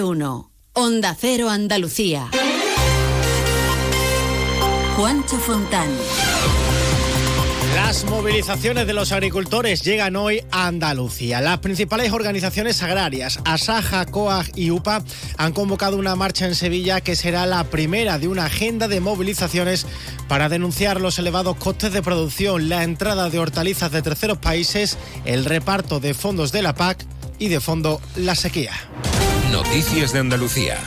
1. Onda Cero Andalucía. Juancho Fontán. Las movilizaciones de los agricultores llegan hoy a Andalucía. Las principales organizaciones agrarias, Asaja, COAG y UPA, han convocado una marcha en Sevilla que será la primera de una agenda de movilizaciones para denunciar los elevados costes de producción, la entrada de hortalizas de terceros países, el reparto de fondos de la PAC y de fondo la sequía. Noticias de Andalucía.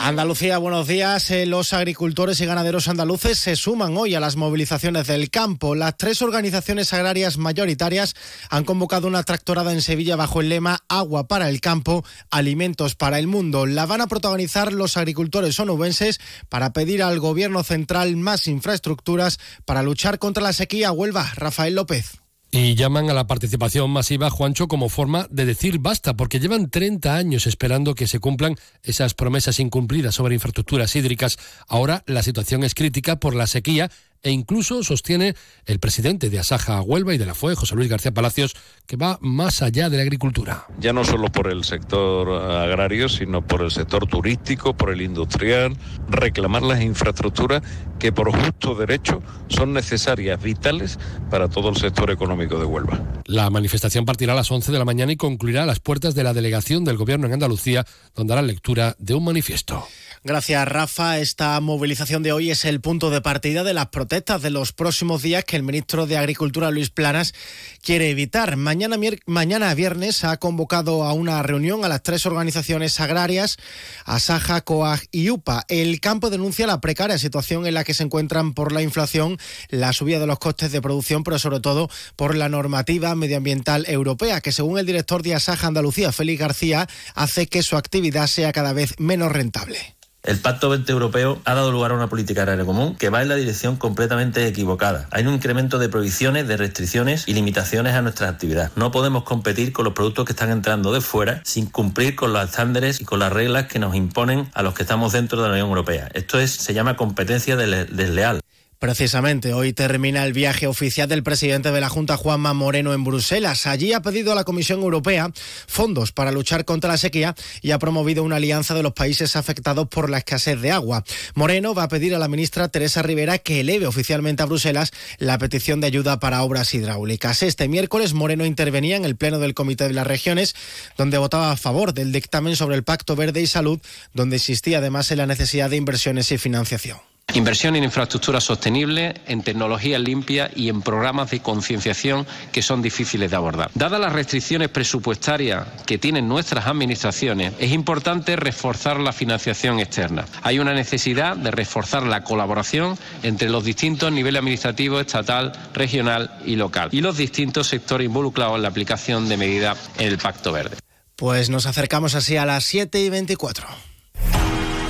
Andalucía, buenos días. Eh, los agricultores y ganaderos andaluces se suman hoy a las movilizaciones del campo. Las tres organizaciones agrarias mayoritarias han convocado una tractorada en Sevilla bajo el lema Agua para el campo, alimentos para el mundo. La van a protagonizar los agricultores onubenses para pedir al gobierno central más infraestructuras para luchar contra la sequía. Huelva, Rafael López. Y llaman a la participación masiva, Juancho, como forma de decir basta, porque llevan 30 años esperando que se cumplan esas promesas incumplidas sobre infraestructuras hídricas. Ahora la situación es crítica por la sequía e incluso sostiene el presidente de Asaja Huelva y de la FUE, José Luis García Palacios, que va más allá de la agricultura. Ya no solo por el sector agrario, sino por el sector turístico, por el industrial, reclamar las infraestructuras que por justo derecho son necesarias, vitales para todo el sector económico de Huelva. La manifestación partirá a las 11 de la mañana y concluirá a las puertas de la delegación del Gobierno en Andalucía, donde hará lectura de un manifiesto. Gracias, Rafa. Esta movilización de hoy es el punto de partida de las protestas de los próximos días que el ministro de Agricultura, Luis Planas, quiere evitar. Mañana, mañana viernes ha convocado a una reunión a las tres organizaciones agrarias, Asaja, COAG y UPA. El campo denuncia la precaria situación en la que se encuentran por la inflación, la subida de los costes de producción, pero sobre todo por la normativa medioambiental europea, que según el director de Asaja Andalucía, Félix García, hace que su actividad sea cada vez menos rentable. El Pacto 20 Europeo ha dado lugar a una política agraria común que va en la dirección completamente equivocada. Hay un incremento de prohibiciones, de restricciones y limitaciones a nuestra actividad. No podemos competir con los productos que están entrando de fuera sin cumplir con los estándares y con las reglas que nos imponen a los que estamos dentro de la Unión Europea. Esto es, se llama competencia desleal. Precisamente, hoy termina el viaje oficial del presidente de la Junta, Juanma Moreno, en Bruselas. Allí ha pedido a la Comisión Europea fondos para luchar contra la sequía y ha promovido una alianza de los países afectados por la escasez de agua. Moreno va a pedir a la ministra Teresa Rivera que eleve oficialmente a Bruselas la petición de ayuda para obras hidráulicas. Este miércoles, Moreno intervenía en el Pleno del Comité de las Regiones, donde votaba a favor del dictamen sobre el Pacto Verde y Salud, donde insistía además en la necesidad de inversiones y financiación. Inversión en infraestructura sostenible, en tecnologías limpias y en programas de concienciación que son difíciles de abordar. Dadas las restricciones presupuestarias que tienen nuestras administraciones, es importante reforzar la financiación externa. Hay una necesidad de reforzar la colaboración entre los distintos niveles administrativos, estatal, regional y local, y los distintos sectores involucrados en la aplicación de medidas en el Pacto Verde. Pues nos acercamos así a las 7 y 24.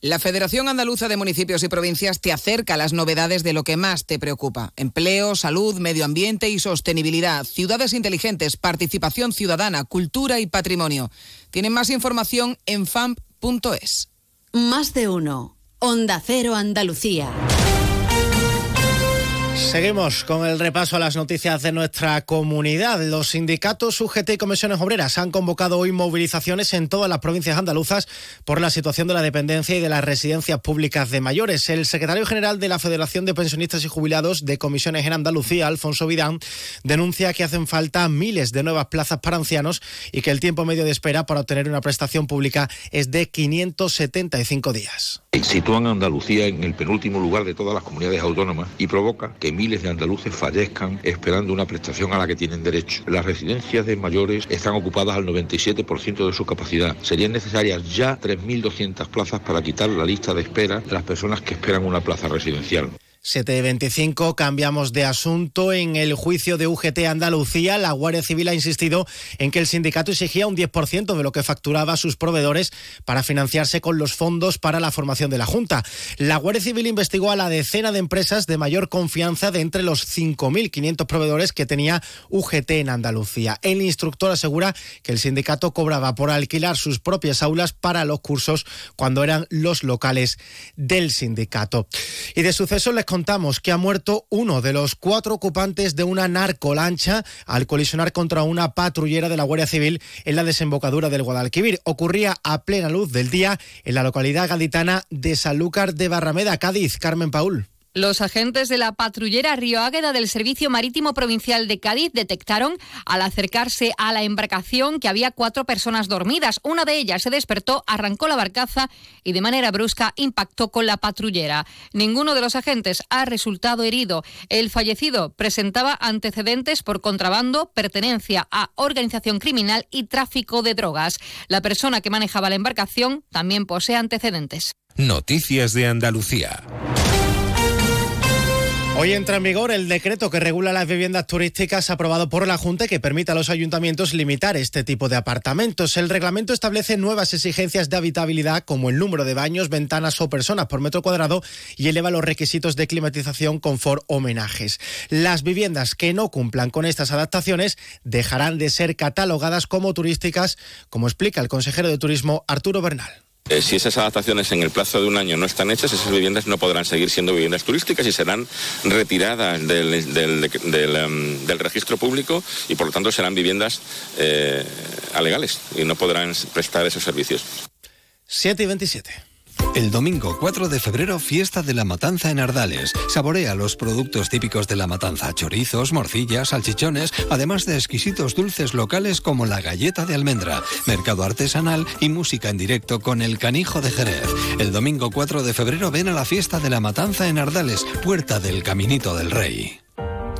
La Federación Andaluza de Municipios y Provincias te acerca a las novedades de lo que más te preocupa. Empleo, salud, medio ambiente y sostenibilidad, ciudades inteligentes, participación ciudadana, cultura y patrimonio. Tienen más información en famp.es. Más de uno. Onda Cero Andalucía. Seguimos con el repaso a las noticias de nuestra comunidad. Los sindicatos UGT y comisiones obreras han convocado hoy movilizaciones en todas las provincias andaluzas por la situación de la dependencia y de las residencias públicas de mayores. El secretario general de la Federación de Pensionistas y Jubilados de Comisiones en Andalucía, Alfonso Vidán, denuncia que hacen falta miles de nuevas plazas para ancianos y que el tiempo medio de espera para obtener una prestación pública es de 575 días. Sitúan a Andalucía en el penúltimo lugar de todas las comunidades autónomas y provoca que miles de andaluces fallezcan esperando una prestación a la que tienen derecho. Las residencias de mayores están ocupadas al 97% de su capacidad. Serían necesarias ya 3.200 plazas para quitar la lista de espera de las personas que esperan una plaza residencial. 725 cambiamos de asunto. En el juicio de UGT Andalucía, la Guardia Civil ha insistido en que el sindicato exigía un 10% de lo que facturaba a sus proveedores para financiarse con los fondos para la formación de la Junta. La Guardia Civil investigó a la decena de empresas de mayor confianza de entre los 5.500 proveedores que tenía UGT en Andalucía. El instructor asegura que el sindicato cobraba por alquilar sus propias aulas para los cursos cuando eran los locales del sindicato. Y de suceso les contamos que ha muerto uno de los cuatro ocupantes de una narcolancha al colisionar contra una patrullera de la Guardia Civil en la desembocadura del Guadalquivir. Ocurría a plena luz del día en la localidad gaditana de Sanlúcar de Barrameda, Cádiz. Carmen Paul. Los agentes de la patrullera Río Águeda del Servicio Marítimo Provincial de Cádiz detectaron al acercarse a la embarcación que había cuatro personas dormidas. Una de ellas se despertó, arrancó la barcaza y de manera brusca impactó con la patrullera. Ninguno de los agentes ha resultado herido. El fallecido presentaba antecedentes por contrabando, pertenencia a organización criminal y tráfico de drogas. La persona que manejaba la embarcación también posee antecedentes. Noticias de Andalucía. Hoy entra en vigor el decreto que regula las viviendas turísticas aprobado por la Junta que permite a los ayuntamientos limitar este tipo de apartamentos. El reglamento establece nuevas exigencias de habitabilidad como el número de baños, ventanas o personas por metro cuadrado y eleva los requisitos de climatización, confort o homenajes. Las viviendas que no cumplan con estas adaptaciones dejarán de ser catalogadas como turísticas, como explica el consejero de Turismo Arturo Bernal. Eh, si esas adaptaciones en el plazo de un año no están hechas, esas viviendas no podrán seguir siendo viviendas turísticas y serán retiradas del, del, del, del registro público y por lo tanto serán viviendas eh, alegales y no podrán prestar esos servicios. 7 y 27. El domingo 4 de febrero, fiesta de la matanza en Ardales. Saborea los productos típicos de la matanza, chorizos, morcillas, salchichones, además de exquisitos dulces locales como la galleta de almendra, mercado artesanal y música en directo con el canijo de Jerez. El domingo 4 de febrero ven a la fiesta de la matanza en Ardales, puerta del Caminito del Rey.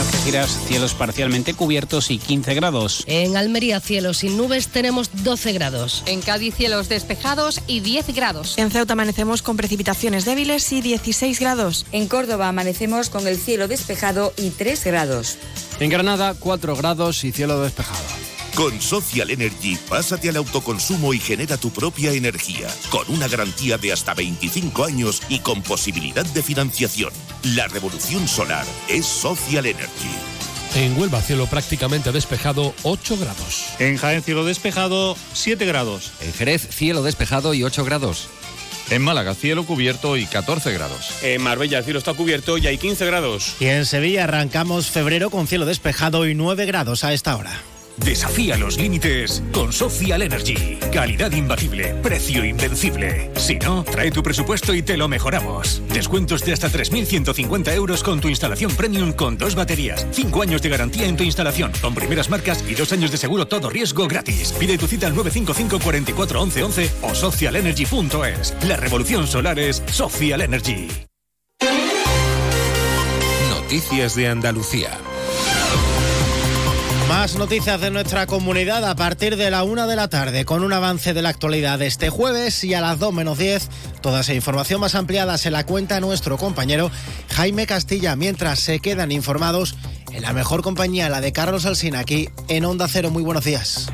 En Algeciras, cielos parcialmente cubiertos y 15 grados. En Almería, cielos sin nubes, tenemos 12 grados. En Cádiz, cielos despejados y 10 grados. En Ceuta amanecemos con precipitaciones débiles y 16 grados. En Córdoba amanecemos con el cielo despejado y 3 grados. En Granada, 4 grados y cielo despejado. Con Social Energy, pásate al autoconsumo y genera tu propia energía, con una garantía de hasta 25 años y con posibilidad de financiación. La revolución solar es Social Energy. En Huelva, cielo prácticamente despejado, 8 grados. En Jaén, cielo despejado, 7 grados. En Jerez, cielo despejado y 8 grados. En Málaga, cielo cubierto y 14 grados. En Marbella, el cielo está cubierto y hay 15 grados. Y en Sevilla arrancamos febrero con cielo despejado y 9 grados a esta hora. Desafía los límites con Social Energy. Calidad imbatible, precio invencible. Si no, trae tu presupuesto y te lo mejoramos. Descuentos de hasta 3.150 euros con tu instalación premium con dos baterías. Cinco años de garantía en tu instalación, con primeras marcas y dos años de seguro todo riesgo gratis. Pide tu cita al 955 44 11 11 o socialenergy.es. La revolución solar es Social Energy. Noticias de Andalucía. Más noticias de nuestra comunidad a partir de la una de la tarde, con un avance de la actualidad de este jueves y a las 2 menos 10. Toda esa información más ampliada se la cuenta nuestro compañero Jaime Castilla, mientras se quedan informados en la mejor compañía, la de Carlos Alsina, aquí en Onda Cero. Muy buenos días.